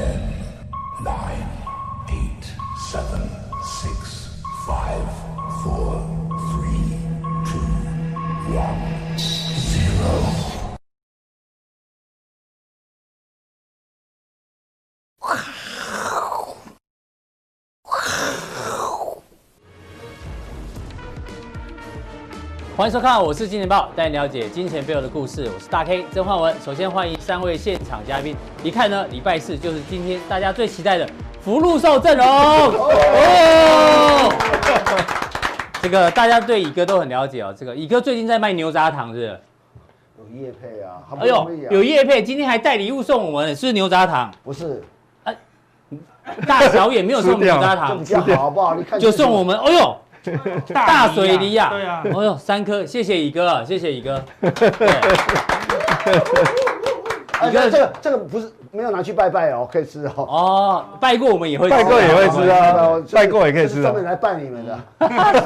Okay. 欢迎收看，我是金钱豹，带你了解金钱背后的故事。我是大 K 曾焕文。首先欢迎三位现场嘉宾。一看呢，礼拜四就是今天大家最期待的福禄寿阵容。哦，这个大家对乙哥都很了解哦。这个乙哥最近在卖牛轧糖，是不是？有叶配啊，好不哎呦有叶配，今天还带礼物送我们，是不是牛轧糖？不是大小也没有送牛轧糖好不好？你看就送我们。哎呦。大水梨呀、对啊，哦呦，三颗，谢谢乙哥啊，谢谢乙哥。对哎，这个这个这个不是没有拿去拜拜哦，可以吃哦。哦，拜过我们也会吃，拜过也会吃啊哦拜过也可以吃啊专门来拜你们的。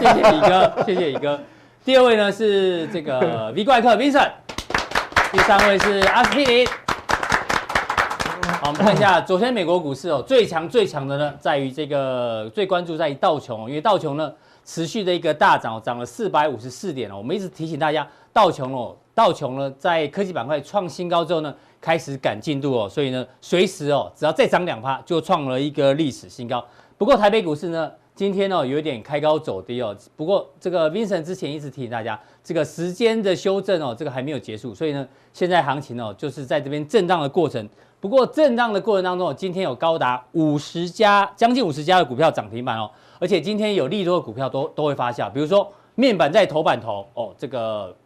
谢谢乙哥，谢谢乙哥。第二位呢是这个 V 怪客 Vincent，第三位是阿司匹林。好，我们看一下昨天美国股市哦，最强最强的呢，在于这个最关注在于道琼，因为道琼呢持续的一个大涨，涨了四百五十四点哦。我们一直提醒大家，道琼哦，道琼呢在科技板块创新高之后呢，开始赶进度哦，所以呢，随时哦，只要再涨两趴，就创了一个历史新高。不过台北股市呢，今天哦有一点开高走低哦。不过这个 Vincent 之前一直提醒大家，这个时间的修正哦，这个还没有结束，所以呢，现在行情哦就是在这边震荡的过程。不过震荡的过程当中，今天有高达五十家，将近五十家的股票涨停板哦，而且今天有利多的股票都都会发酵，比如说面板在头版头哦，这个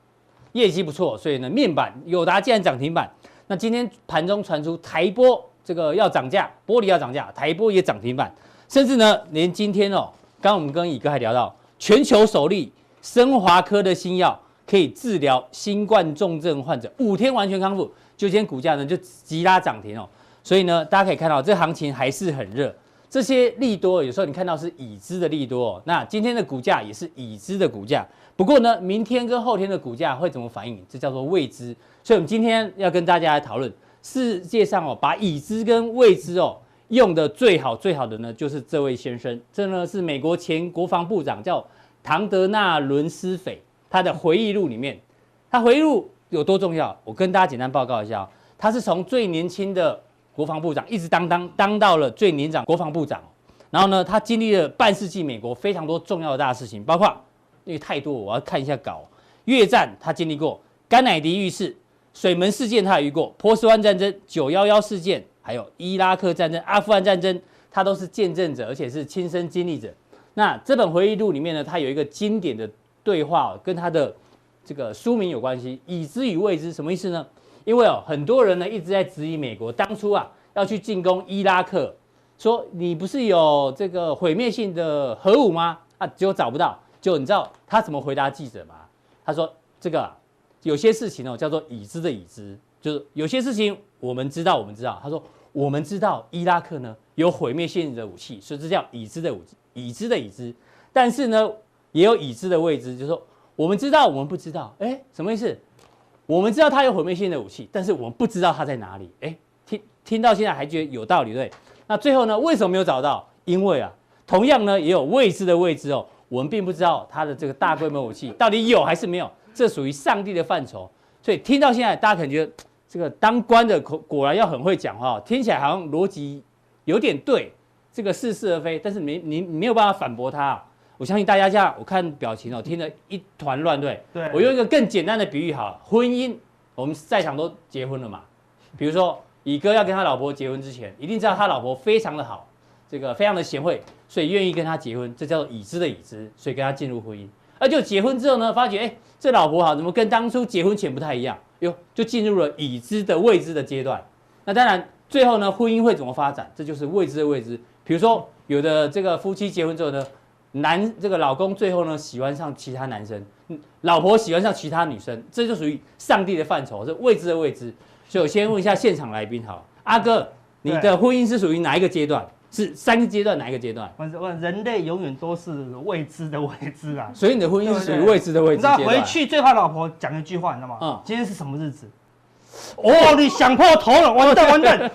业绩不错，所以呢面板友达竟然涨停板。那今天盘中传出台玻这个要涨价，玻璃要涨价，台玻也涨停板，甚至呢连今天哦，刚刚我们跟乙哥还聊到全球首例升华科的新药可以治疗新冠重症患者，五天完全康复。就今天股价呢就急拉涨停哦，所以呢大家可以看到这行情还是很热。这些利多有时候你看到是已知的利多，那今天的股价也是已知的股价。不过呢，明天跟后天的股价会怎么反应？这叫做未知。所以我们今天要跟大家来讨论世界上哦，把已知跟未知哦用的最好最好的呢，就是这位先生。这呢是美国前国防部长叫唐德纳伦斯斐，他的回忆录里面，他回忆录。有多重要？我跟大家简单报告一下哦，他是从最年轻的国防部长一直当当当到了最年长国防部长，然后呢，他经历了半世纪美国非常多重要的大事情，包括因为太多，我要看一下稿。越战他经历过，甘乃迪遇刺、水门事件他也遇过，波斯湾战争、九幺幺事件，还有伊拉克战争、阿富汗战争，他都是见证者，而且是亲身经历者。那这本回忆录里面呢，他有一个经典的对话，跟他的。这个书名有关系，已知与未知什么意思呢？因为哦，很多人呢一直在质疑美国当初啊要去进攻伊拉克，说你不是有这个毁灭性的核武吗？啊，结果找不到。就你知道他怎么回答记者吗？他说这个、有些事情哦叫做已知的已知，就是有些事情我们知道，我们知道。他说我们知道伊拉克呢有毁灭性的武器，所以这叫已知的武已知的已知。但是呢也有已知的未知，就是说。我们知道，我们不知道，哎，什么意思？我们知道他有毁灭性的武器，但是我们不知道他在哪里。哎，听听到现在还觉得有道理，对？那最后呢？为什么没有找到？因为啊，同样呢，也有未知的未知哦。我们并不知道他的这个大规模武器到底有还是没有，这属于上帝的范畴。所以听到现在，大家可能觉得这个当官的果果然要很会讲话，听起来好像逻辑有点对，这个似是而非，但是没你你没有办法反驳他。我相信大家这样，我看表情哦，听得一团乱，对。对。我用一个更简单的比喻好，婚姻，我们在场都结婚了嘛。比如说，乙哥要跟他老婆结婚之前，一定知道他老婆非常的好，这个非常的贤惠，所以愿意跟他结婚，这叫做已知的已知，所以跟他进入婚姻。而就结婚之后呢，发觉哎，这老婆好，怎么跟当初结婚前不太一样？哟，就进入了已知的未知的阶段。那当然，最后呢，婚姻会怎么发展？这就是未知的未知。比如说，有的这个夫妻结婚之后呢。男这个老公最后呢，喜欢上其他男生，老婆喜欢上其他女生，这就属于上帝的范畴，是未知的未知。所以我先问一下现场来宾，好，阿哥，你的婚姻是属于哪一个阶段？是三个阶段哪一个阶段？我问人类永远都是未知的未知啊。所以你的婚姻是属于未知的未知。你知道回去最怕老婆讲一句话，你知道吗？嗯。今天是什么日子？哦，你想破头了，完蛋完蛋。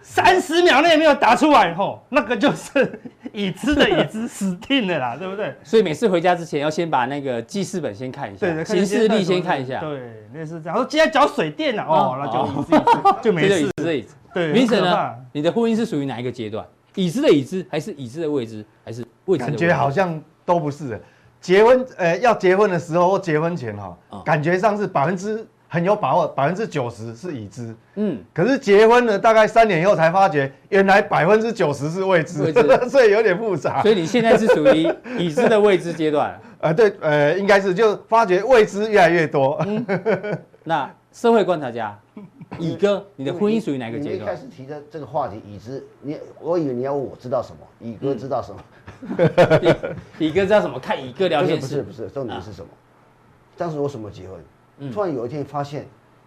三十秒内没有答出来，吼，那个就是已知的已知死定了啦，对不对？所以每次回家之前要先把那个记事本先看一下，对，行事历先看一下，对，那是这样。说今天缴水电了，哦，那就已知，就没事。已知，对。明神呢？你的婚姻是属于哪一个阶段？已知的已知，还是已知的未知，还是未知？感觉好像都不是。结婚，呃，要结婚的时候或结婚前哈，感觉上是百分之很有把握，百分之九十是已知。嗯，可是结婚了大概三年以后才发觉，原来百分之九十是未知，所以有点复杂。所以你现在是属于 已知的未知阶段。呃，对，呃，应该是就发觉未知越来越多。那社会观察家，乙哥，你的婚姻属于哪个阶段？你一开始提的这个话题，已知，你我以为你要问我知道什么，乙哥知道什么？乙哥知道什么？看乙哥聊天不是不是，重点是什么？当时我什么结婚？突然有一天发现，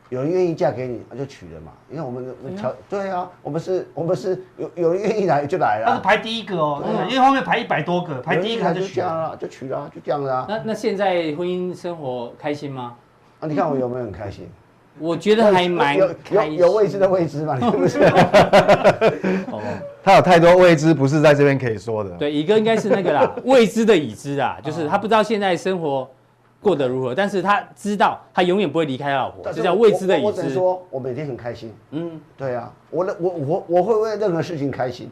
有人愿意嫁给你，那就娶了嘛。因为我们的对啊，我们是，我们是有有人愿意来就来了。他是排第一个哦，因为后面排一百多个，排第一个就娶了，就娶了，就这样子啊。那那现在婚姻生活开心吗？啊，你看我有没有很开心？我觉得还蛮有有有未知的未知嘛，是不是？哦，他有太多未知，不是在这边可以说的。对，乙哥应该是那个啦，未知的已知啊，就是他不知道现在生活过得如何，但是他知道他永远不会离开他老婆，这叫未知的已知。我只能说，我每天很开心。嗯，对啊，我我我我会为任何事情开心。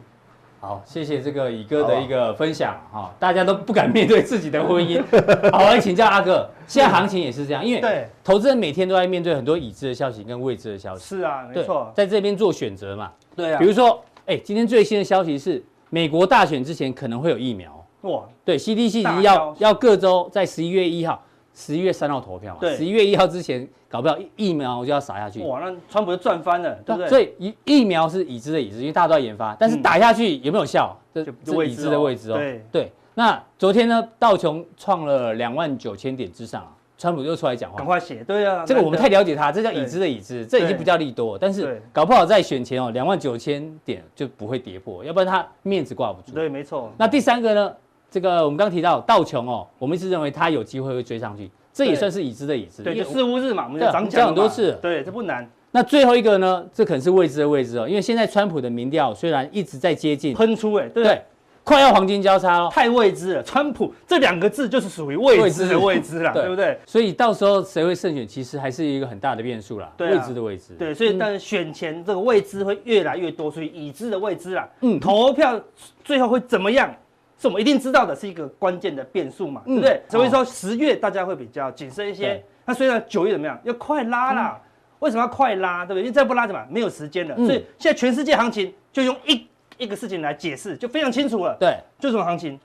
好，谢谢这个乙哥的一个分享哈，大家都不敢面对自己的婚姻。好，来请教阿哥，现在行情也是这样，因为对投资人每天都在面对很多已知的消息跟未知的消息。是啊，没错，在这边做选择嘛。对啊，比如说，哎，今天最新的消息是，美国大选之前可能会有疫苗。哇，对，CDC 已经要要各州在十一月一号。十一月三号投票嘛，十一月一号之前搞不好疫苗就要撒下去。哇，那川普就赚翻了，对不对？所以疫疫苗是已知的已知，因为大家都在研发，但是打下去有没有效，这是已知的未知哦。对，那昨天呢，道琼创了两万九千点之上啊，川普又出来讲话，赶快写，对啊，这个我们太了解他，这叫已知的已知，这已经不叫利多，但是搞不好在选前哦，两万九千点就不会跌破，要不然他面子挂不住。对，没错。那第三个呢？这个我们刚刚提到道琼哦，我们一直认为它有机会会追上去，这也算是已知的已知。对，就四五日嘛，我们讲讲很多次。对，这不难。那最后一个呢？这可能是未知的未知哦，因为现在川普的民调虽然一直在接近喷出，哎，对，快要黄金交叉了，太未知了。川普这两个字就是属于未知的未知了，对不对？所以到时候谁会胜选，其实还是一个很大的变数啦。未知的未知。对，所以但是选前这个未知会越来越多，所以已知的未知啦。嗯，投票最后会怎么样？是我们一定知道的，是一个关键的变数嘛，对不对？所以说十月大家会比较谨慎一些。那虽然九月怎么样，要快拉啦。为什么要快拉？对不对？因为再不拉怎么没有时间了。所以现在全世界行情就用一一个事情来解释，就非常清楚了。对，就什么行情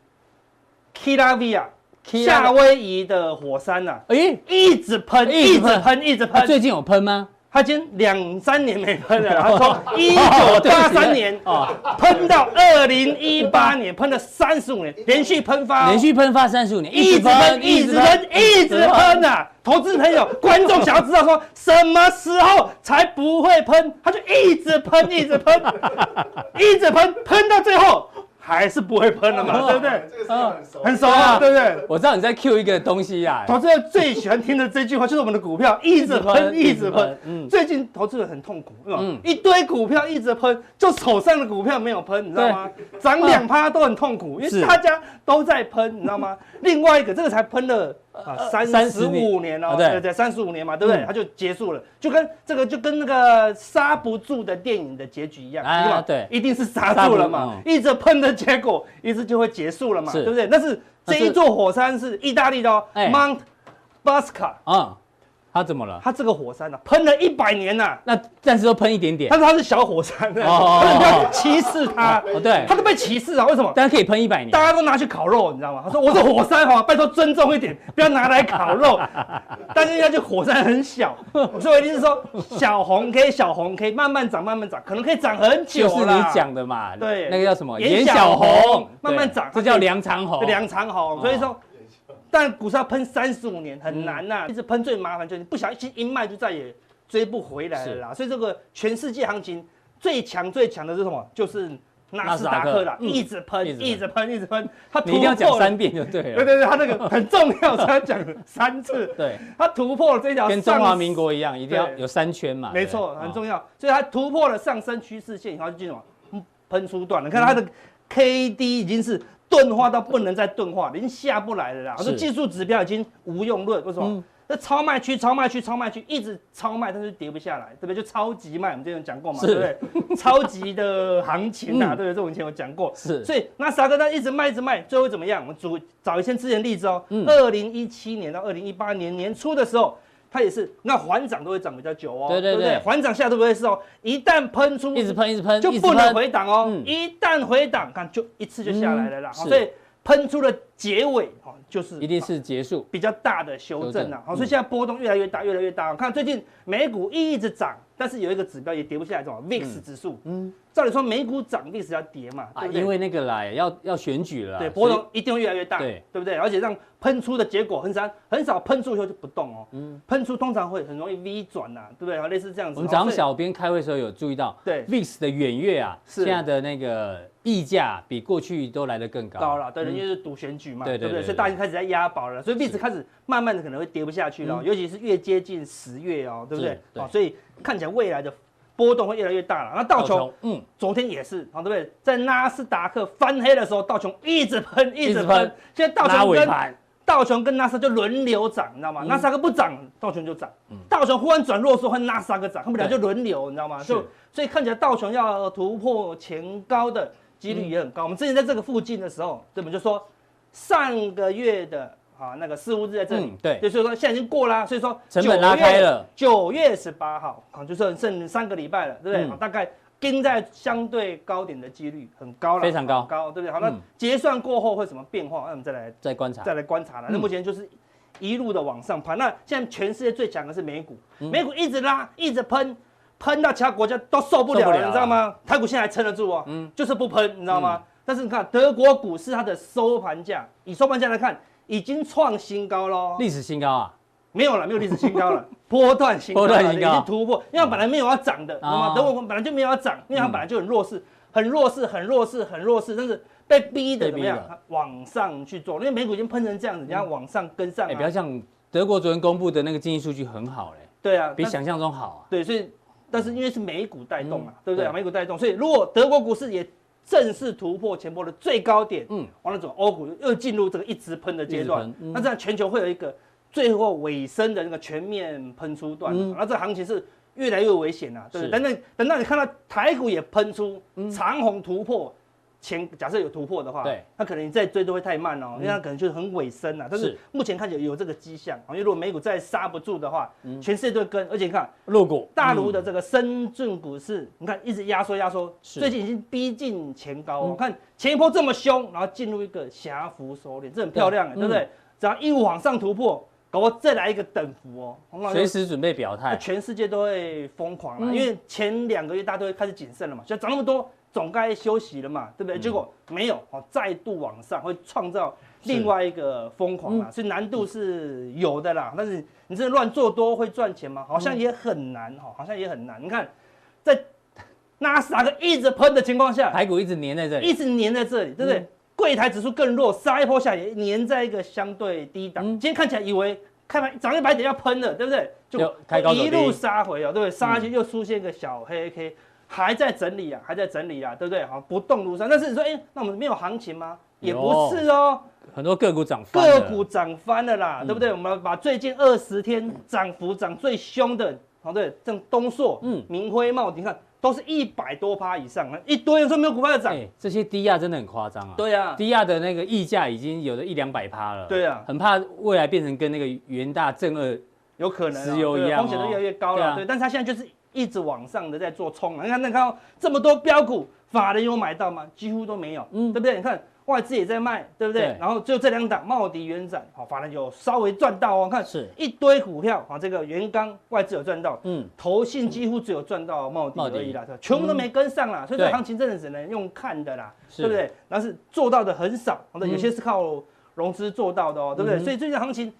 ？Kilavia，夏威夷的火山呐，哎，一直喷，一直喷，一直喷。最近有喷吗？他已经两三年没喷了，然后从一九八三年啊喷到二零一八年，喷了三十五年，连续喷发，连续喷发三十五年，一直喷，一直喷，一直喷啊！投资朋友、观众想要知道说什么时候才不会喷，他就一直喷，一直喷，一直喷，喷到最后。还是不会喷了嘛，对不对？这个很熟，很熟啊，对不对？我知道你在 Q 一个东西呀。投资人最喜欢听的这句话就是我们的股票一直喷，一直喷。嗯，最近投资人很痛苦，嗯，一堆股票一直喷，就手上的股票没有喷，你知道吗？涨两趴都很痛苦，因为大家都在喷，你知道吗？另外一个这个才喷了。啊，三十五年哦，对。对，三十五年嘛，对不对？它就结束了，就跟这个就跟那个刹不住的电影的结局一样，啊，对，一定是刹住了嘛，一直喷的结果，一直就会结束了嘛，对不对？但是这一座火山是意大利的哦，Mount Bosca 啊。它怎么了？它这个火山呢，喷了一百年呐，那暂时都喷一点点。但是它是小火山，哦，不要歧视它。哦，对，它都被歧视啊？为什么？但是可以喷一百年，大家都拿去烤肉，你知道吗？他说我是火山哈，拜托尊重一点，不要拿来烤肉。但是人家就火山很小，所以我一定是说小红 K，小红 K 慢慢长，慢慢长，可能可以长很久。就是你讲的嘛，对，那个叫什么？颜小红，慢慢长，这叫梁长红，梁长红。所以说。但股市要喷三十五年很难呐，一直喷最麻烦就是你不小心一卖就再也追不回来了啦。所以这个全世界行情最强最强的是什么？就是纳斯达克啦，一直喷，一直喷，一直喷，它你一定要讲三遍就对了。对对对，它那个很重要，所以讲三次。对，它突破了这条跟中华民国一样，一定要有三圈嘛。没错，很重要。所以它突破了上升趋势线以后，就进入喷出段了。你看它的 K D 已经是钝化到不能再钝化，已经下不来了啦。我说技术指标已经无用论，为什么？这超卖区，超卖区，超卖区，一直超卖，但是跌不下来，对不对？就超级卖，我们之前讲过嘛，对不对？超级的行情啊，对不对？这我以前有讲过。是，所以那啥哥他一直卖，一直卖，最后怎么样？我们主找一些之前例子哦。二零一七年到二零一八年年初的时候，它也是那缓涨都会涨比较久哦，对对对，缓涨下都不会是哦，一旦喷出，一直喷，一直喷，就不能回档哦。一旦回档，看就一次就下来了啦。所以喷出的结尾。就是一定是结束比较大的修正了，好，所以现在波动越来越大，越来越大。看最近美股一直涨，但是有一个指标也跌不下来，叫 VIX 指数。嗯，照理说美股涨，VIX 要跌嘛，对不对？因为那个啦要要选举了，对，波动一定会越来越大，对，对不对？而且让喷出的结果很少，很少喷出以后就不动哦。嗯，喷出通常会很容易 V 转呐，对不对？类似这样子。我们早上小编开会的时候有注意到，对 VIX 的远月啊，现在的那个。溢价比过去都来得更高，高了，对，因为是赌选举嘛，对不对，所以大家开始在押宝了，所以币值开始慢慢的可能会跌不下去了，尤其是越接近十月哦，对不对？啊，所以看起来未来的波动会越来越大了。那道琼，嗯，昨天也是，好，对不对？在纳斯达克翻黑的时候，道琼一直喷，一直喷，现在道琼跟道琼跟纳斯就轮流涨，你知道吗？纳斯达克不涨，道琼就涨，道琼忽然转弱的时候，换纳斯达克涨，他们俩就轮流，你知道吗？就所以看起来道琼要突破前高的。几率也很高。我们之前在这个附近的时候，对不对？就说上个月的啊那个四五日在这里，对，就所以说现在已经过啦，所以说成本拉开了。九月十八号啊，就剩剩三个礼拜了，对不对？大概盯在相对高点的几率很高了，非常高，高，对不对？好，那结算过后会什么变化？那我们再来再观察，再来观察了。那目前就是一路的往上爬。那现在全世界最强的是美股，美股一直拉，一直喷。喷到其他国家都受不了了，你知道吗？台股现在还撑得住哦，嗯，就是不喷，你知道吗？但是你看德国股市它的收盘价，以收盘价来看，已经创新高喽，历史新高啊？没有了，没有历史新高了，波段新高，波段新高，已经突破，因为它本来没有要涨的，知道吗？德国本来就没有要涨，因为它本来就很弱势，很弱势，很弱势，很弱势，但是被逼的怎么样？往上去做，因为美股已经喷成这样子，你要往上跟上。哎，不要像德国昨天公布的那个经济数据很好嘞，对啊，比想象中好啊，对，所以。但是因为是美股带动嘛，对不对？美股带动，所以如果德国股市也正式突破前波的最高点，嗯，完了之后欧股又进入这个一直喷的阶段，那这样全球会有一个最后尾声的那个全面喷出段，那这行情是越来越危险了，对不对？等等等到你看到台股也喷出长虹突破。前假设有突破的话，对，那可能你再追都会太慢哦，因为它可能就是很尾声了。但是目前看起来有这个迹象，因为如果美股再刹不住的话，全世界都会跟。而且你看，陆股大陆的这个深圳股市，你看一直压缩压缩，最近已经逼近前高。我看前一波这么凶，然后进入一个狭幅收敛，这很漂亮，对不对？只要一往上突破，搞不好再来一个等幅哦，随时准备表态。全世界都会疯狂了，因为前两个月大家都会开始谨慎了嘛，所以涨那么多。总该休息了嘛，对不对？结果没有，哦，再度往上会创造另外一个疯狂啊，所以难度是有的啦。但是你真的乱做多会赚钱吗？好像也很难哈，好像也很难。你看，在纳斯达克一直喷的情况下，台股一直粘在这里，一直粘在这里，对不对？柜台指数更弱，杀一波下也粘在一个相对低档。今天看起来以为开盘涨一百点要喷了，对不对？就一路杀回哦，对不对？杀下去又出现一个小黑 K。还在整理啊，还在整理啊，对不对？好，不动如山。但是你说，哎，那我们没有行情吗？也不是哦，很多个股涨翻，个股涨翻了啦，对不对？我们把最近二十天涨幅涨最凶的，好，对，像东硕、嗯，明辉、茂迪，你看都是一百多趴以上，一堆人说没有股票涨，这些低压真的很夸张啊。对啊，低压的那个溢价已经有了一两百趴了。对啊，很怕未来变成跟那个元大正二有可能石油一样，风险都越来越高了。对，但是他现在就是。一直往上的在做冲啊！你看，那看到这么多标股，法人有买到吗？几乎都没有，嗯，对不对？你看外资也在卖，对不对？对，然后就这两档，茂迪、元展，好，法人有稍微赚到哦。看是一堆股票啊，这个元刚外资有赚到，嗯，投信几乎只有赚到茂迪而已啦，迪全部都没跟上啦。嗯、所以这行情真的只能用看的啦，是对不对？但是做到的很少，好的，有些是靠融资做到的哦，嗯、对不对？所以最近行情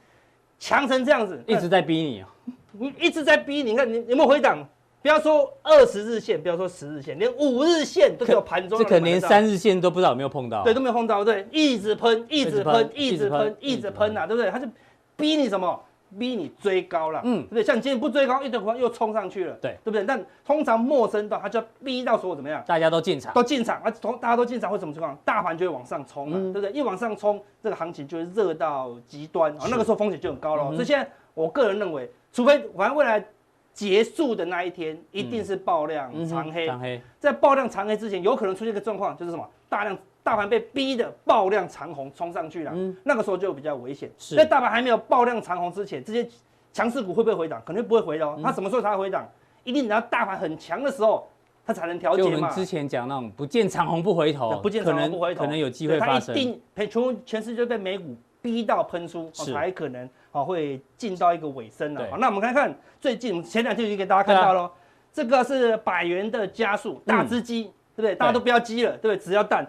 强成这样子，一直在逼你啊，你 一直在逼你，看你有没有回档？不要说二十日线，不要说十日线，连五日线都有盘中。这可能连三日线都不知道有没有碰到。对，都没有碰到，对，一直喷，一直喷，一直喷，一直喷呐，对不对？它就逼你什么？逼你追高了，嗯，对不对？像你今天不追高，一堆股票又冲上去了，对，对不对？但通常陌生到它就要逼到所有怎么样？大家都进场，都进场，啊，从大家都进场会什么情况？大盘就会往上冲了，对不对？一往上冲，这个行情就会热到极端，啊，那个时候风险就很高了。所以现在我个人认为，除非反正未来结束的那一天一定是爆量长黑，长黑，在爆量长黑之前，有可能出现一个状况，就是什么？大量。大盘被逼的爆量长红冲上去了，嗯，那个时候就比较危险。在大盘还没有爆量长红之前，这些强势股会不会回档？肯定不会回的哦。它什么时候才会回档？一定等到大盘很强的时候，它才能调节嘛。就我们之前讲那种不见长红不回头，不见长红不回头，可能有机会发生。它一定全全世界被美股逼到喷出，才可能啊会进到一个尾声了。好，那我们看看最近前两天已经给大家看到了，这个是百元的加速大只鸡，对不对？大家都不要鸡了，对不对？只要蛋。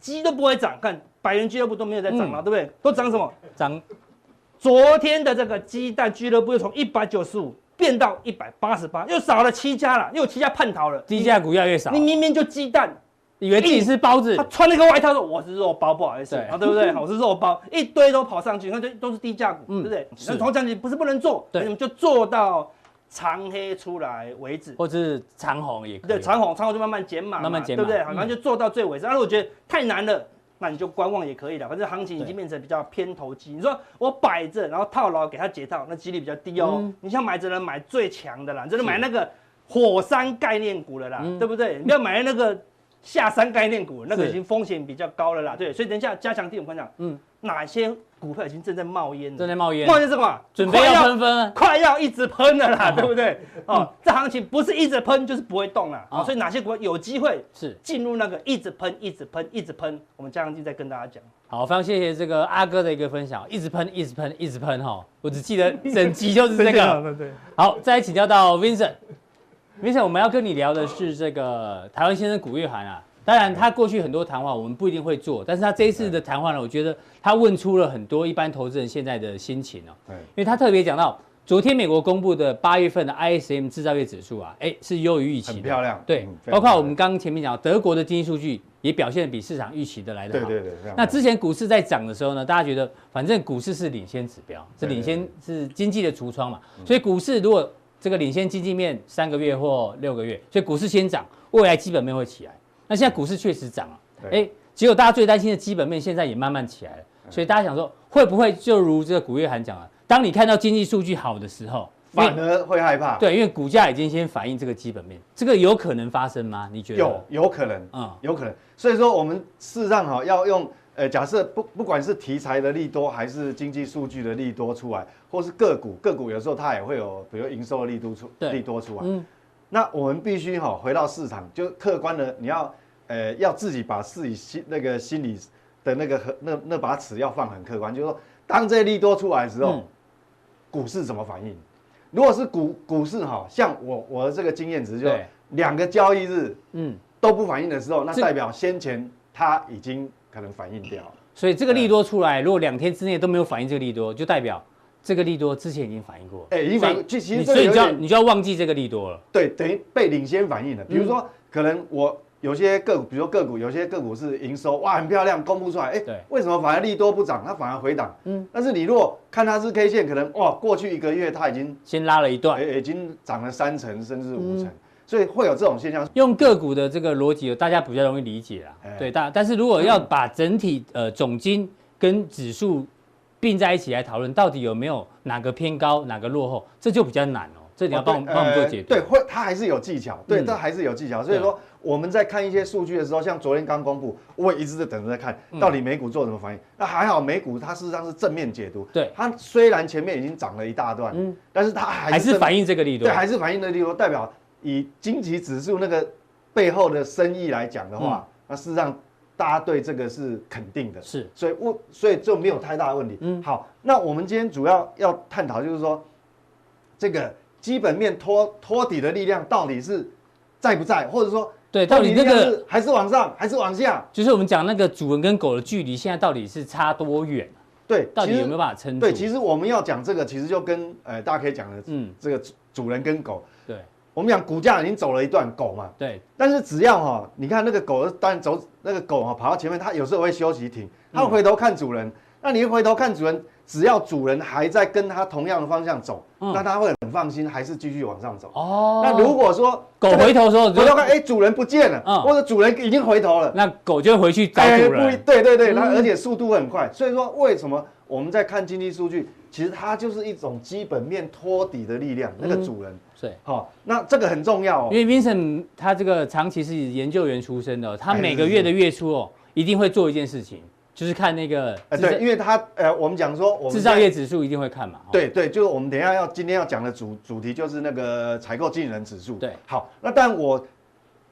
鸡都不会涨，看百元俱乐部都没有在涨了，对不对？都涨什么？涨。昨天的这个鸡蛋俱乐部又从一百九十五变到一百八十八，又少了七家了，又有七家叛逃了。低价股越来越少。你明明就鸡蛋，以为自己是包子。他穿了个外套说我是肉包，不好意思，啊，对不对？我是肉包，一堆都跑上去，那就都是低价股，对不对？那头讲你不是不能做，对，你们就做到长黑出来为止，或者是长红也可以。对，长红长红就慢慢减码，慢慢减码，对不对？好，然后就做到最尾声。那如果觉得太难了，那你就观望也可以了。反正行情已经变成比较偏投机。你说我摆着，然后套牢给他解套，那几率比较低哦。你像买只能买最强的啦，只能买那个火山概念股了啦，对不对？你不要买那个下山概念股，那个已经风险比较高了啦。对，所以等一下加强錠我跟你讲，嗯，哪些？股票已经正在冒烟了，正在冒烟，冒烟是什么？准备要喷喷，快要一直喷了啦，对不对？哦，这行情不是一直喷就是不会动了啊。所以哪些股票有机会是进入那个一直喷、一直喷、一直喷？我们加强錠再跟大家讲。好，非常谢谢这个阿哥的一个分享，一直喷、一直喷、一直喷哈。我只记得整集就是这个。对。好，再来请教到 Vincent，Vincent，我们要跟你聊的是这个台湾先生古月涵啊。当然，他过去很多谈话我们不一定会做，但是他这一次的谈话呢，我觉得他问出了很多一般投资人现在的心情哦。对，因为他特别讲到，昨天美国公布的八月份的 ISM 制造业指数啊，哎，是优于预期的，很漂亮。对，包括我们刚刚前面讲德国的经济数据也表现得比市场预期的来得好。对对对。那之前股市在涨的时候呢，大家觉得反正股市是领先指标，是领先是经济的橱窗嘛，所以股市如果这个领先经济面三个月或六个月，所以股市先涨，未来基本面会起来。那现在股市确实涨了，哎，结果大家最担心的基本面现在也慢慢起来了，所以大家想说，会不会就如这个古月涵讲了，当你看到经济数据好的时候，反而会害怕？对，因为股价已经先反映这个基本面，这个有可能发生吗？你觉得？有，有可能，啊，有可能。所以说，我们事实上哈，要用，呃，假设不不管是题材的利多，还是经济数据的利多出来，或是个股，个股有时候它也会有，比如营收的利多出，利多出来。嗯。那我们必须哈回到市场，就客观的你要。呃，要自己把自己心那个心里的那个和那那把尺要放很客观，就是说，当这些利多出来的时候，嗯、股市怎么反应？如果是股股市哈，像我我的这个经验值，就两个交易日，嗯，都不反应的时候，那代表先前它已经可能反应掉了。所以这个利多出来，如果两天之内都没有反应这个利多，就代表这个利多之前已经反应过。哎，已经反应，其实所以你就要你就要忘记这个利多了。对，等于被领先反应了。比如说，可能我。有些个股，比如说个股，有些个股是营收哇很漂亮，公布出来，哎，对，为什么反而利多不涨，它反而回档？嗯，但是你如果看它是 K 线，可能哇过去一个月它已经先拉了一段，已经涨了三成甚至五成，所以会有这种现象。用个股的这个逻辑，大家比较容易理解啦。对，但但是如果要把整体呃总金跟指数并在一起来讨论，到底有没有哪个偏高，哪个落后，这就比较难哦。这你要帮帮我们做解读。对，会它还是有技巧，对，它还是有技巧，所以说。我们在看一些数据的时候，像昨天刚公布，我也一直在等着在看到底美股做什么反应。那还好，美股它事实上是正面解读。对，它虽然前面已经涨了一大段，嗯，但是它还是反映这个力度。对，还是反映这个利多，代表以经济指数那个背后的生意来讲的话，那事实上大家对这个是肯定的。是，所以我所以就没有太大的问题。嗯，好，那我们今天主要要探讨就是说，这个基本面托托底的力量到底是在不在，或者说。对，到底那个还是往上，还是往下？就是我们讲那个主人跟狗的距离，现在到底是差多远？对，到底有没有办法撑住？对，其实我们要讲这个，其实就跟呃，大家可以讲的，嗯，这个主人跟狗，对，我们讲股价已经走了一段狗嘛，对。但是只要哈，你看那个狗，当然走那个狗哈跑到前面，它有时候会休息停，它会回头看主人。那你一回头看主人，只要主人还在跟它同样的方向走，那它会很放心，还是继续往上走。哦。那如果说狗回头的时候，回头看，哎，主人不见了，或者主人已经回头了，那狗就会回去找主人。对对对，那而且速度会很快。所以说，为什么我们在看经济数据？其实它就是一种基本面托底的力量，那个主人，对，好，那这个很重要哦。因为 Vincent 他这个长期是研究员出身的，他每个月的月初哦，一定会做一件事情，就是看那个呃，对，因为他呃，我们讲说，我们制造业指数一定会看嘛。对对，就是我们等一下要今天要讲的主主题就是那个采购经理人指数。对，好，那但我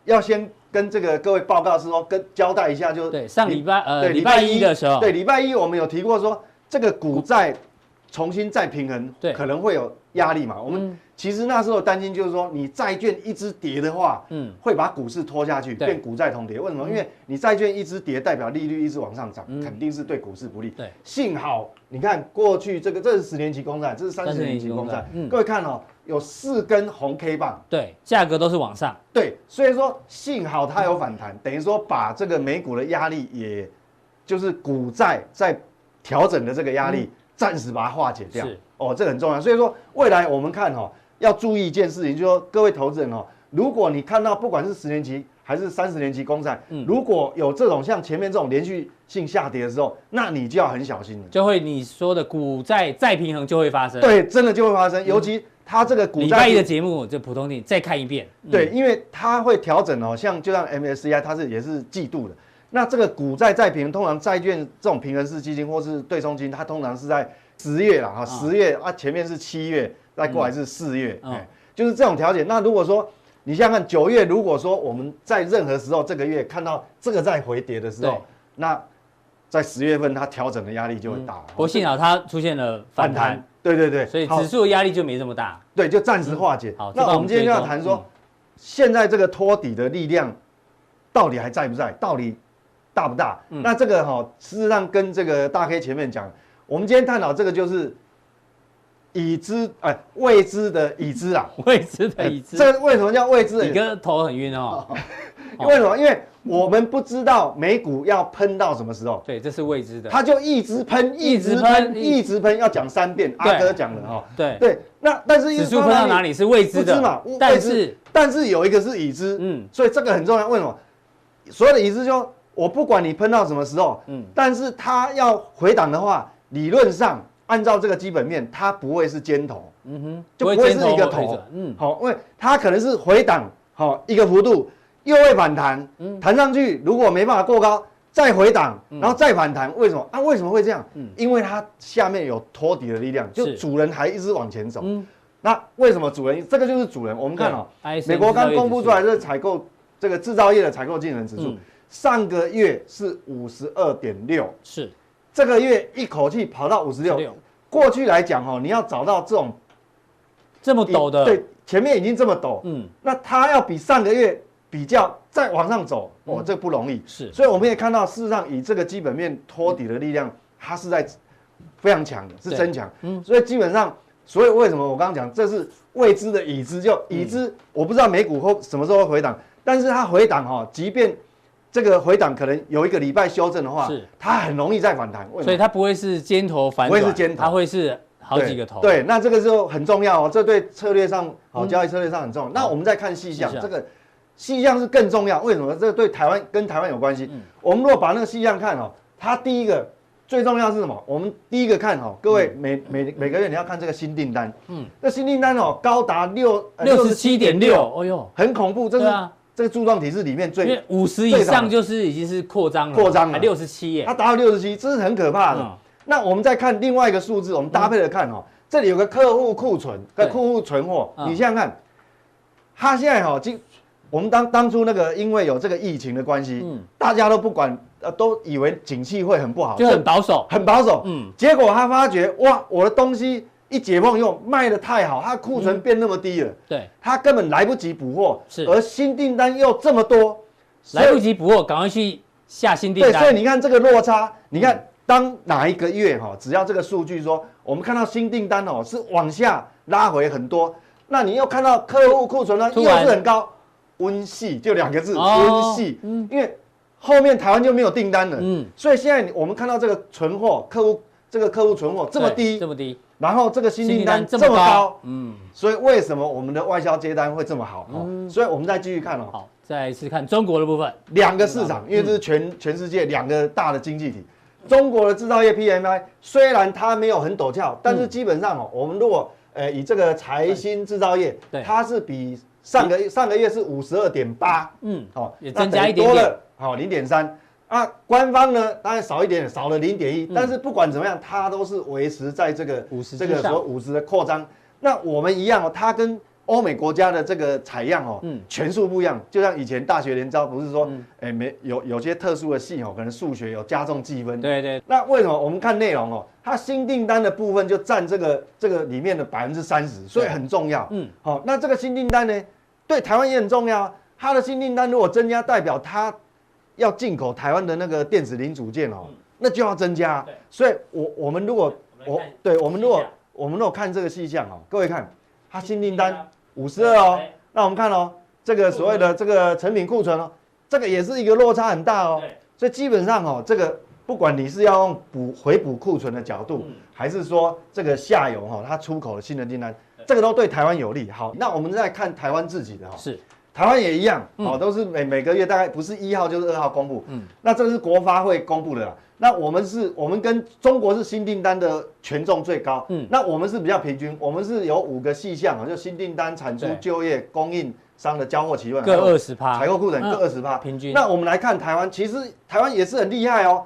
要先跟这个各位报告是说，跟交代一下，就是对上礼拜呃礼拜一的时候，对礼拜一我们有提过说这个股债。重新再平衡，对，可能会有压力嘛。我们其实那时候担心就是说，你债券一直跌的话，嗯，会把股市拖下去，变股债同跌。为什么？因为你债券一直跌，代表利率一直往上涨，肯定是对股市不利。对，幸好你看过去这个，这是十年期公债，这是三十年期公债。嗯，各位看哦，有四根红 K 棒，对，价格都是往上。对，所以说幸好它有反弹，等于说把这个美股的压力，也就是股债在调整的这个压力。暂时把它化解掉，是哦，这个很重要。所以说，未来我们看哈、哦，要注意一件事情，就是说各位投资人哦，如果你看到不管是十年期还是三十年期公债，嗯，如果有这种像前面这种连续性下跌的时候，那你就要很小心了，就会你说的股债再平衡就会发生。对，真的就会发生。尤其它这个股债礼拜一的节目，就普通你再看一遍。对，因为它会调整哦，像就像 MSCI，它是也是季度的。那这个股债再平，通常债券这种平衡式基金或是对冲基金，它通常是在十月了哈，十月啊，前面是七月，再过来是四月，哎、嗯，就是这种调节。那如果说你想想看九月，如果说我们在任何时候这个月看到这个在回跌的时候，那在十月份它调整的压力就会大。不过幸好它出现了反弹，对对对，所以指数的压力就没这么大，对，就暂时化解。好，那我们今天就要谈说，现在这个托底的力量到底还在不在？到底？大不大？嗯、那这个哈、哦，事实上跟这个大 K 前面讲，我们今天探讨这个就是已知哎未知的已知啊，未知的已知。这为什么叫未知？你哥头很晕哦。为什么？因为我们不知道美股要喷到什么时候。对，这是未知的。他就一直喷，一直喷，一直喷，要讲三遍。阿哥讲的哈。对对。那但是指数喷到哪里是未知的嘛？但是但是有一个是已知，嗯，所以这个很重要。为什么？所有的已知就。我不管你喷到什么时候，嗯，但是它要回档的话，理论上按照这个基本面，它不会是尖头，嗯哼，就不会是一个头，嗯，好，因为它可能是回档，好一个幅度，又会反弹，嗯，弹上去如果没办法过高，再回档，然后再反弹，为什么？啊？为什么会这样？嗯，因为它下面有托底的力量，就主人还一直往前走，嗯，那为什么主人？这个就是主人。我们看哦，美国刚公布出来的采购这个制造业的采购经理人指数。上个月是五十二点六，是这个月一口气跑到五十六。过去来讲哦，你要找到这种这么陡的，对，前面已经这么陡，嗯，那它要比上个月比较再往上走，哦，这不容易。是，所以我们也看到，事实上以这个基本面托底的力量，它是在非常强的，是增强。嗯，所以基本上，所以为什么我刚刚讲这是未知的已知，就已知，我不知道美股后什么时候会回档，但是它回档哈，即便。这个回档可能有一个礼拜修正的话，是它很容易再反弹，所以它不会是尖头反转，不会是尖头，它会是好几个头。对，对，那这个就很重要哦，这对策略上好交易策略上很重要。嗯、那我们再看细项，这个细项是更重要，为什么？这个对台湾跟台湾有关系。嗯、我们如果把那个细项看哦，它第一个最重要是什么？我们第一个看哦，各位每每每个月你要看这个新订单，嗯，那新订单哦高达六六十七点六，哦哟，很恐怖，这是。这个柱状体是里面最五十以上就是已经是扩张了，扩张了，六十七耶，它达到六十七，这是很可怕的。那我们再看另外一个数字，我们搭配着看哦，这里有个客户库存跟客户存货，你想想看，他现在哈，今我们当当初那个因为有这个疫情的关系，嗯。大家都不管，呃，都以为景气会很不好，就很保守，很保守，嗯，结果他发觉哇，我的东西。一解封以后卖的太好，它库存变那么低了，嗯、对，它根本来不及补货，是，而新订单又这么多，来不及补货，赶快去下新订单。对，所以你看这个落差，你看当哪一个月哈，只要这个数据说，我们看到新订单哦是往下拉回很多，那你又看到客户库存呢又是很高，温系就两个字，温系，嗯，因为后面台湾就没有订单了，嗯，所以现在我们看到这个存货客户这个客户存货这么低，这么低，然后这个新订单这么高，嗯，所以为什么我们的外销接单会这么好？嗯，所以我们再继续看哦，好，再一次看中国的部分，两个市场，因为这是全全世界两个大的经济体。中国的制造业 PMI 虽然它没有很陡峭，但是基本上哦，我们如果呃以这个财新制造业，它是比上个上个月是五十二点八，嗯，哦，也增加一点点，好零点三啊，官方呢当然少一点，少了零点一，但是不管怎么样，它都是维持在这个五十这个所五十的扩张，那我们一样哦，它跟。欧美国家的这个采样哦，嗯，权数不一样，就像以前大学联招不是说，哎，没有有些特殊的系哦，可能数学有加重计分。对对。那为什么我们看内容哦？它新订单的部分就占这个这个里面的百分之三十，所以很重要。嗯。好，那这个新订单呢，对台湾也很重要。它的新订单如果增加，代表它要进口台湾的那个电子零组件哦，那就要增加。所以我我们如果我对我们如果我们如果看这个细项哦，各位看，它新订单。五十二哦，那我们看哦，这个所谓的这个成品库存哦，这个也是一个落差很大哦。所以基本上哦，这个不管你是要用补回补库存的角度，还是说这个下游哈，它出口的新的订单，这个都对台湾有利。好，那我们再看台湾自己的哈，是台湾也一样哦，都是每每个月大概不是一号就是二号公布。嗯，那这个是国发会公布的啦。那我们是，我们跟中国是新订单的权重最高，嗯，那我们是比较平均，我们是有五个细项啊，就新订单、产出、就业、供应商的交货期份各二十趴，采购库存各二十趴，平均。那我们来看台湾，其实台湾也是很厉害哦。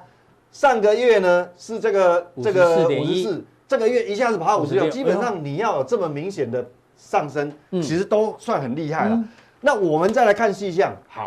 上个月呢是这个这个五十四，这个月一下子跑到五十六，基本上你要有这么明显的上升，其实都算很厉害了。那我们再来看细项，好。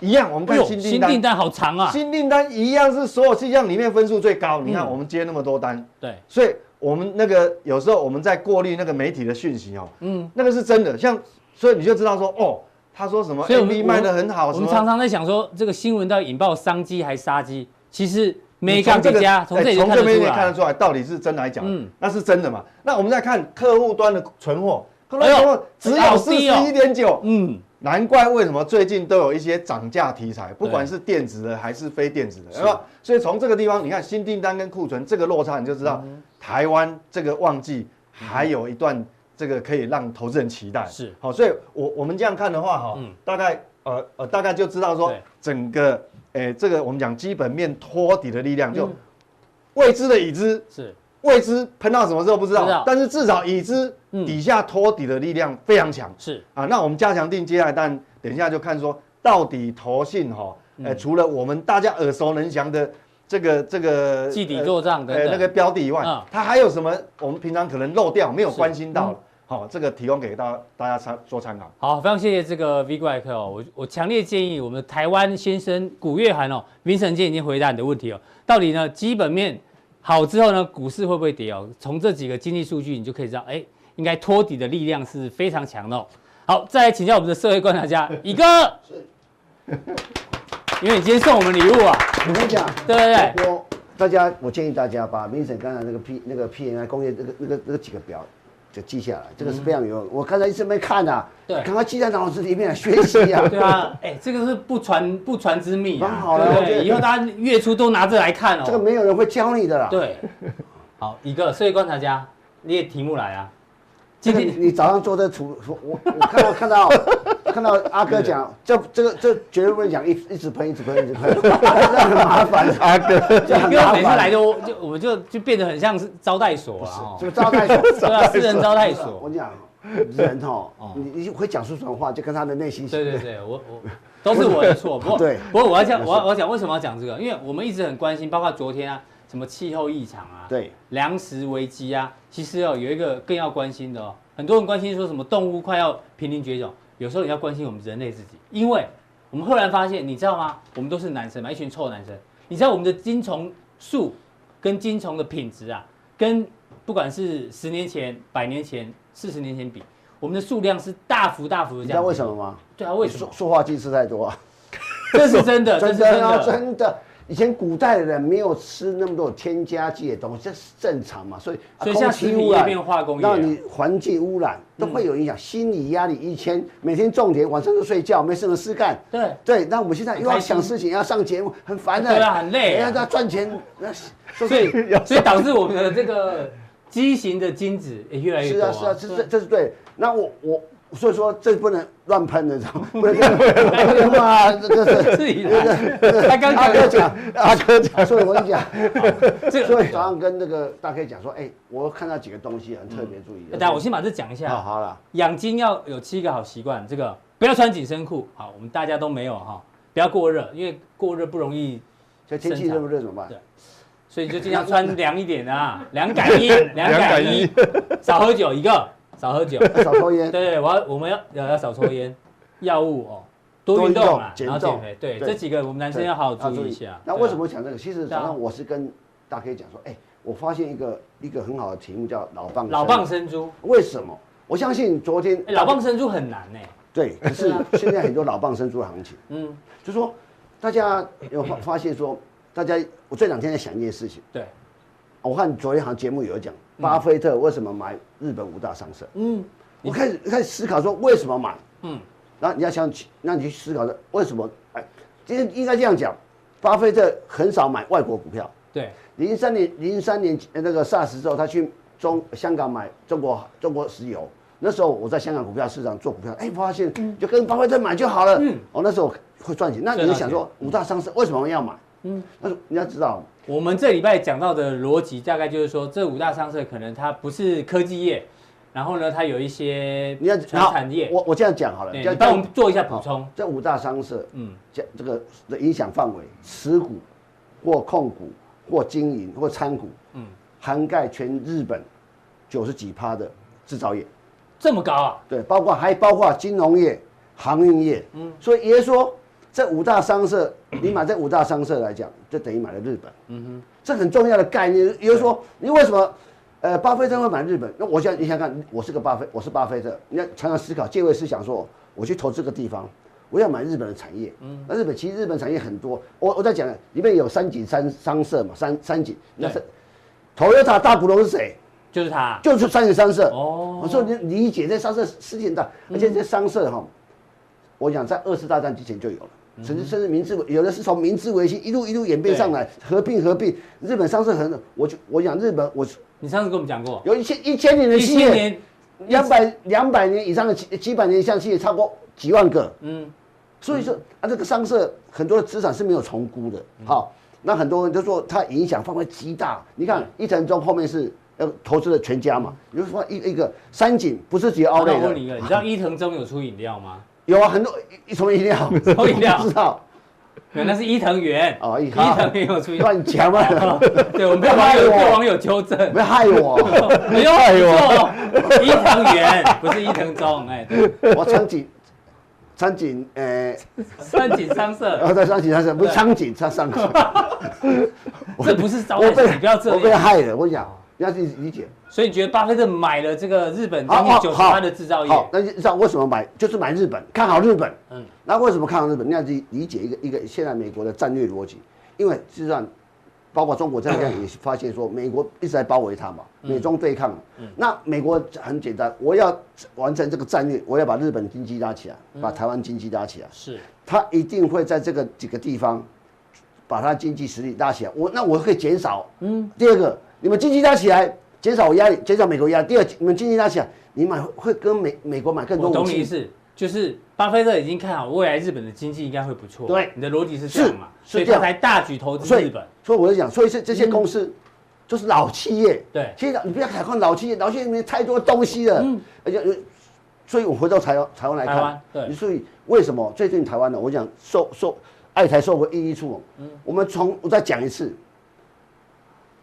一样，我们看新订单，新订单好长啊！新订单一样是所有细项里面分数最高。你看，我们接那么多单，对，所以我们那个有时候我们在过滤那个媒体的讯息哦，嗯，那个是真的。像，所以你就知道说，哦，他说什么，MV 卖的很好。我们常常在想说，这个新闻到底引爆商机还是杀机？其实没看这个家，从这里从这边也看得出来，到底是真的还是假的？嗯，那是真的嘛？那我们再看客户端的存货，客户端存货只有四十一点九，嗯。难怪为什么最近都有一些涨价题材，不管是电子的还是非电子的，是。吧？所以从这个地方，你看新订单跟库存这个落差，你就知道台湾这个旺季还有一段这个可以让投资人期待。是。好，所以我我们这样看的话，哈，大概呃呃大概就知道说整个诶这个我们讲基本面托底的力量，就未知的已知是。未知喷到什么时候不知道，但是至少已知底下托底的力量非常强。是啊，那我们加强定接下来，但等一下就看说到底投信哈，呃，除了我们大家耳熟能详的这个这个季底做账的呃那个标的以外，它还有什么我们平常可能漏掉没有关心到？好，这个提供给大大家参做参考。好，非常谢谢这个 V 怪客哦，我我强烈建议我们台湾先生古月涵哦，Vincent 今天已经回答你的问题哦，到底呢基本面。好之后呢，股市会不会跌哦？从这几个经济数据，你就可以知道，哎，应该托底的力量是非常强的哦。好，再来请教我们的社会观察家，一个，因为你今天送我们礼物啊，我跟你讲，对不对，我大家，我建议大家把 Vincent 刚才那个 P 那个 PMI 工业那个那个那个几个表。就记下来，这个是非常有用。我刚才一直没看呐，对，赶快记在脑子里面学习啊。对啊，哎，这个是不传不传之秘啊。好的，对，以后大家月初都拿着来看哦。这个没有人会教你的啦。对，好，一个社会观察家，列题目来啊。今天你早上做的厨，我我看到看到看到阿哥讲，这这个这绝对不会讲一一直喷一直喷一直喷，这 很麻烦。阿哥，因为每次来都就我们就就变得很像是招待所啊，就招待所，对啊，私人招待所。我讲人哦，你你会讲出什么话，就跟他的内心。对对对，我我都是我的错，不过 对，不过我要讲，我要我要讲为什么要讲这个，因为我们一直很关心，包括昨天啊。什么气候异常啊？对，粮食危机啊，其实哦有一个更要关心的哦，很多人关心说什么动物快要濒临绝种，有时候也要关心我们人类自己，因为我们赫然发现，你知道吗？我们都是男生嘛，一群臭男生，你知道我们的精虫数跟精虫的品质啊，跟不管是十年前、百年前、四十年前比，我们的数量是大幅大幅的降低。你知道为什么吗？对啊，为什么？塑化剂吃太多啊，这是真的，真的啊，真的。以前古代的人没有吃那么多添加剂的东西，这是正常嘛？所以，所以像食品业变化工业，让你环境污染都会有影响，心理压力。以前每天种田，晚上就睡觉，没什么事干。对对，那我们现在又要想事情，要上节目，很烦的。对啊，很累，要要赚钱，那所以 所以导致我们的这个畸形的精子也越来越多。是啊是啊，这这这是对。那我我。所以说这不能乱喷的，知道吗？不能乱喷啊！这个是自己的。他刚阿哥讲，阿哥讲，所以我跟你讲，所以早上跟那个大 K 讲说，哎，我看到几个东西很特别注意。等下我先把这讲一下。好，好了。养精要有七个好习惯，这个不要穿紧身裤。好，我们大家都没有哈，不要过热，因为过热不容易。这天气热不热怎么办？对，所以就尽量穿凉一点啊，凉感衣，凉感衣，少喝酒一个。少喝酒，少抽烟。对，我要我们要要要少抽烟，药物哦，多运动啊，然后减肥。对，这几个我们男生要好好注意一下。那为什么讲这个？其实早上我是跟大 K 讲说，哎，我发现一个一个很好的题目叫老蚌老蚌生珠。为什么？我相信昨天老蚌生珠很难呢。对，可是现在很多老蚌生珠的行情，嗯，就说大家有发发现说，大家我这两天在想一件事情。对，我看昨天好像节目有讲。巴菲特为什么买日本五大商社？嗯，我开始开始思考说为什么买？嗯，然后你要想，那你去思考说为什么？哎，其实应该这样讲，巴菲特很少买外国股票。对，零三年零三年那个 SARS 之后，他去中香港买中国中国石油。那时候我在香港股票市场做股票，哎，发现就跟巴菲特买就好了。嗯，哦，那时候会赚钱。那你就想说五大商社为什么要买？嗯，那你要知道。我们这礼拜讲到的逻辑大概就是说，这五大商社可能它不是科技业，然后呢，它有一些你要产业。我我这样讲好了，你帮我们做一下补充。这五大商社，嗯，这这个的影响范围，持股或控股或经营或参股，嗯，涵盖全日本九十几趴的制造业，这么高啊？对，包括还包括金融业、航运业，嗯，所以也就是说。这五大商社，你买这五大商社来讲，就等于买了日本。嗯哼，这很重要的概念。也就是说，你为什么，呃，巴菲特会买日本？那我想你想看，我是个巴菲，我是巴菲特。你要常常思考，借位思想说，我去投这个地方，我要买日本的产业。嗯，那日本其实日本产业很多。我我在讲，里面有三井三商社嘛，三三井。那是，Toyota 大股东是谁？就是他，就是三井商社。哦，我说你理解这商社事情大，而且这商社哈，我想在二次大战之前就有了。甚至甚至明治，有的是从明治维新一路一路演变上来，合并合并。日本商社很，我就我讲日本，我你上次跟我们讲过，有一千一千年的企业，两百两百年以上的几几百年以上企业超过几万个。嗯，所以说啊，这个商社很多的资产是没有重估的。好，那很多人就说它影响范围极大。你看伊藤忠后面是要投资的全家嘛，比如说一一个三井不是只有奥莱。我问你一个，你知道伊藤忠有出饮料吗？有啊，很多一什么饮料？什么饮料？知道？原来是伊藤园哦，伊藤园有出乱讲嘛？对，我们被网友被网友纠正，不要害我，不要害我。伊藤园不是伊藤忠，哎，我苍井，苍井，呃，苍井商社，哦，对，苍井商社不是苍井，他商社，这不是招待，你不要这样，我被害了，我跟你讲。你要自己理解，所以你觉得巴菲特买了这个日本将近九十趴的制造业，那你知道为什么买？就是买日本，看好日本。嗯，那为什么看好日本？你要自己理解一个一个现在美国的战略逻辑，因为事实上，包括中国在内也发现说，美国一直在包围他嘛，美中对抗。嗯，那美国很简单，我要完成这个战略，我要把日本经济拉起来，把台湾经济拉起来。是，他一定会在这个几个地方把他经济实力拉起来。我那我可以减少。嗯，第二个。你们经济拉起来，减少我压力，减少美国压力。第二，你们经济拉起来，你买会跟美美国买更多武器。我懂你意思，就是巴菲特已经看好未来日本的经济应该会不错。对，你的逻辑是这样嘛？是，所以他才大举投资日本。所以我就讲，所以是这些公司就是老企业。对，其实你不要小看老企业，老企业里面太多东西了。嗯，而且，所以我回到台湾台湾来看，对，所以为什么最近台湾呢？我讲受受爱台受过一一出。嗯，我们从我再讲一次。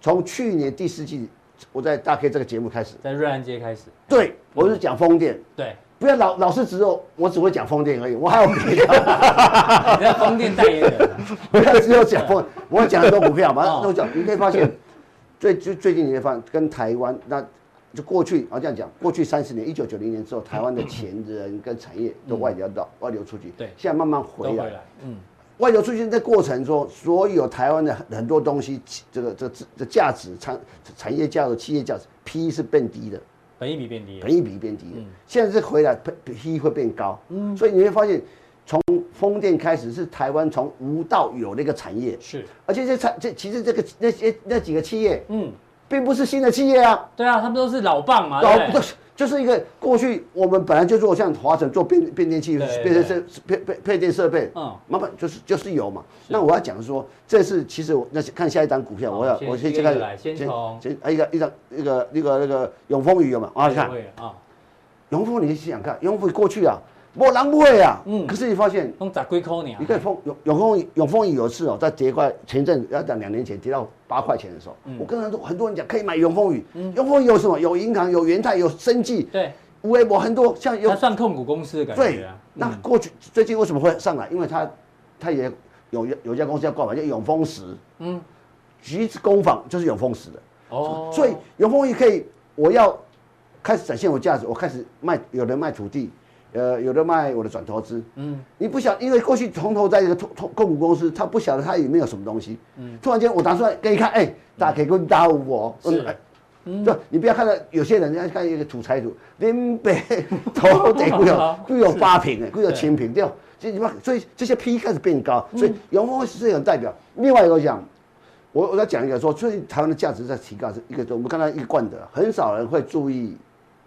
从去年第四季，我在大 K 这个节目开始，在瑞安街开始。对，我是讲风电。对，不要老老是只有我只会讲风电而已，我还有别的。你是风电代言人，不要只有讲风，我讲很多股票嘛，都讲。你可以发现，最最最近你会发现，跟台湾那就过去啊这样讲，过去三十年，一九九零年之后，台湾的钱人跟产业都外流到外流出去。对，现在慢慢回来。嗯，外流出现在过程中，所有台湾的很多东西，这个这个这价值产产业价值、企业价值，P 是变低的，本益比变低，本益比变低的。现在是回来，P 会变高。嗯，所以你会发现，从风电开始是台湾从无到有的一个产业。是，而且这产这其实这个那些那几个企业，嗯，并不是新的企业啊。对啊，他们都是老棒嘛。老不是。就是一个过去我们本来就做像华晨做变变电器、变电设配配配电设备，嗯，麻烦就是就是有嘛。那我要讲说，这是其实我那看下一张股票，我要我先先看先先先一个一张一个那个那个永丰鱼有嘛？啊，看啊，永丰你想想看，永丰过去啊。我狼不会啊，嗯，可是你发现，用砸龟壳你，你看丰永永丰永丰余有一次哦，在跌块前阵要讲两年前跌到八块钱的时候，我跟很多很多人讲可以买永丰余，永丰余有什么？有银行，有元泰，有生技，对，微博很多像有，它算控股公司的感觉。对，那过去最近为什么会上来？因为它它也有有家公司要挂牌，叫永丰石，嗯，橘子工坊就是永丰石的，哦，所以永丰余可以，我要开始展现我价值，我开始卖，有人卖土地。呃，有的卖我的转投资，嗯，你不晓，因为过去从头在一个控控股公司，他不晓得他有没有什么东西，嗯，突然间我拿出来给你看，哎，大家可以跟大户哦，嗯，就你不要看到有些人家看一个土财主，林北头得贵有 贵有八平哎，会有千平，对吧？所以你们所以这些 P 开始变高，所以永丰是这种代表。另外一个讲，我我要讲一个说，最近台湾的价值在提高，是一个我们刚才一贯的，很少人会注意。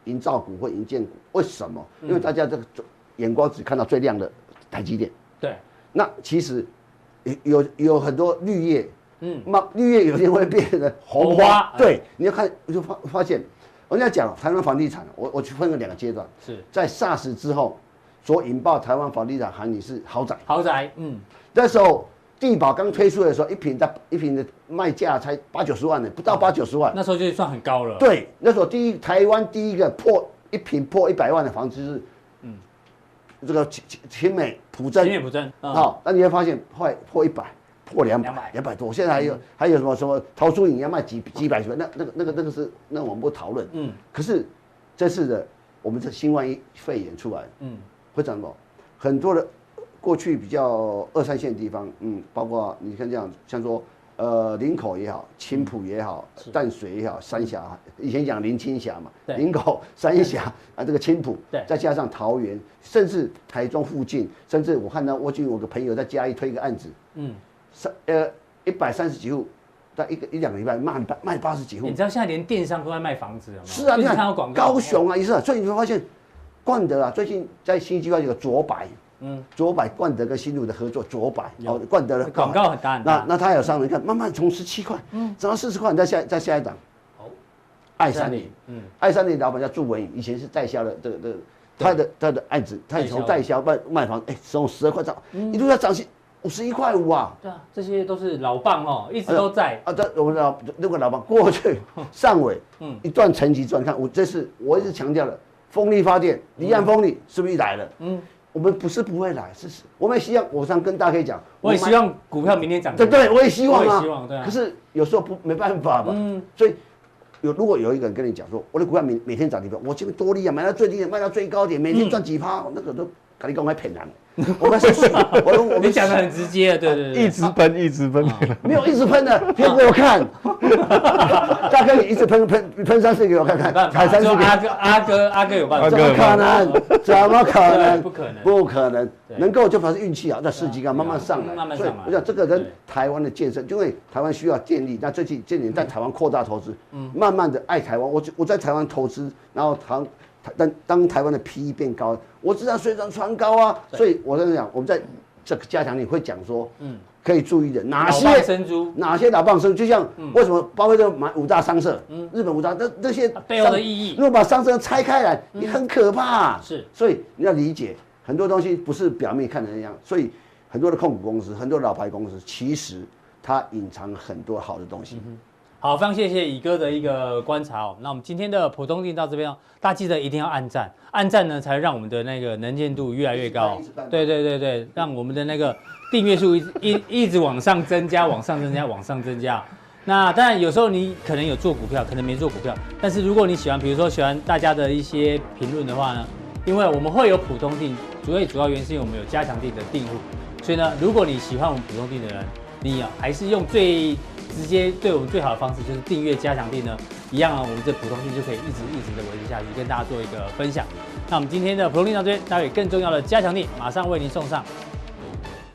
营造股或营建股，为什么？因为大家这个眼光只看到最亮的台积电。对。那其实有有有很多绿叶，嗯，那绿叶有一天会变成红花。对，你要看，我就发发现，我跟你讲台湾房地产，我我去分了两个阶段。是在 SARS 之后所引爆台湾房地产行情是豪宅。豪宅，嗯，那时候。地保刚推出的时候，一平的一坪的卖价才八九十万呢，不到八九十万。那时候就算很高了。对，那时候第一台湾第一个破一平破一百万的房子是，嗯，这个勤勤美普真。勤美普真。好，那你会发现破破一百，破两百，两百多。现在还有还有什么什么陶朱影要卖几几百万，那那个那个那个是那我们不讨论。嗯。可是这次的我们这新冠肺炎出来，嗯，会怎么？很多的。过去比较二三线的地方，嗯，包括你看这样，像说，呃，林口也好，青浦也好，淡水也好，三峡，以前讲林青峡嘛，林口、三峡啊，这个青埔，对，再加上桃园，甚至台中附近，甚至我看到我最近我个朋友在嘉义推一个案子，嗯，三呃一百三十几户，在一个一两个礼拜卖卖八十几户。你知道现在连电商都在卖房子了吗？是啊，你看高雄啊，也是，所以你会发现，冠德啊，最近在新计划有个卓白。嗯，卓百冠德跟新路的合作，卓百哦，冠德的广告很大，那那他有上你看，慢慢从十七块，嗯，涨到四十块，再下再下一档，哦，爱三林，嗯，爱三林老板叫祝文宇，以前是代销的，这个这个，他的他的案子，他也从代销。卖卖房，哎，从十二块涨，一路要涨起五十一块五啊，对啊，这些都是老棒哦，一直都在。啊，这我们老那个老棒过去上尾，嗯，一段层级转看，我这是我一直强调的，风力发电，离岸风力是不是来了？嗯。我们不是不会来，是我们也希望。我想跟大家可以讲，我也希望股票明天涨。对对，我也希望啊。希望对啊。可是有时候不没办法嘛。嗯。所以有如果有一个人跟你讲说，我的股票每每天涨停板，我这边多利啊，买到最低点，卖到最高点，每天赚几趴，那个都跟你讲还骗人。我们是，我我们讲的很直接，对对对，一直喷，一直喷，没有一直喷的，喷给我看，大哥你一直喷喷喷三次给我看看，踩三次。阿哥阿哥阿哥有办法？怎么可能？怎么可能？不可能，不可能，能够就表示运气啊，在世纪啊。慢慢上来，慢慢上来。我想这个跟台湾的建设，因为台湾需要建立，那最近这几年在台湾扩大投资，慢慢的爱台湾，我我在台湾投资，然后台。当当台湾的 PE 变高，我知道水涨船高啊，所以我在讲，我们在这个加强里会讲说，嗯，可以注意的哪些哪些老棒生，就像为什么巴菲特买五大商社，嗯，日本五大那那些背后的意义，如果把商社拆开来，你很可怕，是，所以你要理解很多东西不是表面看的那样，所以很多的控股公司，很多老牌公司，其实它隐藏很多好的东西。好，非常谢谢乙哥的一个观察哦。那我们今天的普通定到这边哦，大家记得一定要按赞，按赞呢才让我们的那个能见度越来越高。对对对对，让我们的那个订阅数一一一直往上增加，往上增加，往上增加。那当然有时候你可能有做股票，可能没做股票，但是如果你喜欢，比如说喜欢大家的一些评论的话呢，因为我们会有普通定，主要主要原因是因为我们有加强定的订户。所以呢，如果你喜欢我们普通定的人，你啊还是用最直接对我们最好的方式，就是订阅加强力呢，一样啊，我们这普通力就可以一直一直的维持下去，跟大家做一个分享。那我们今天的普通力量这边，待会更重要的加强力马上为您送上。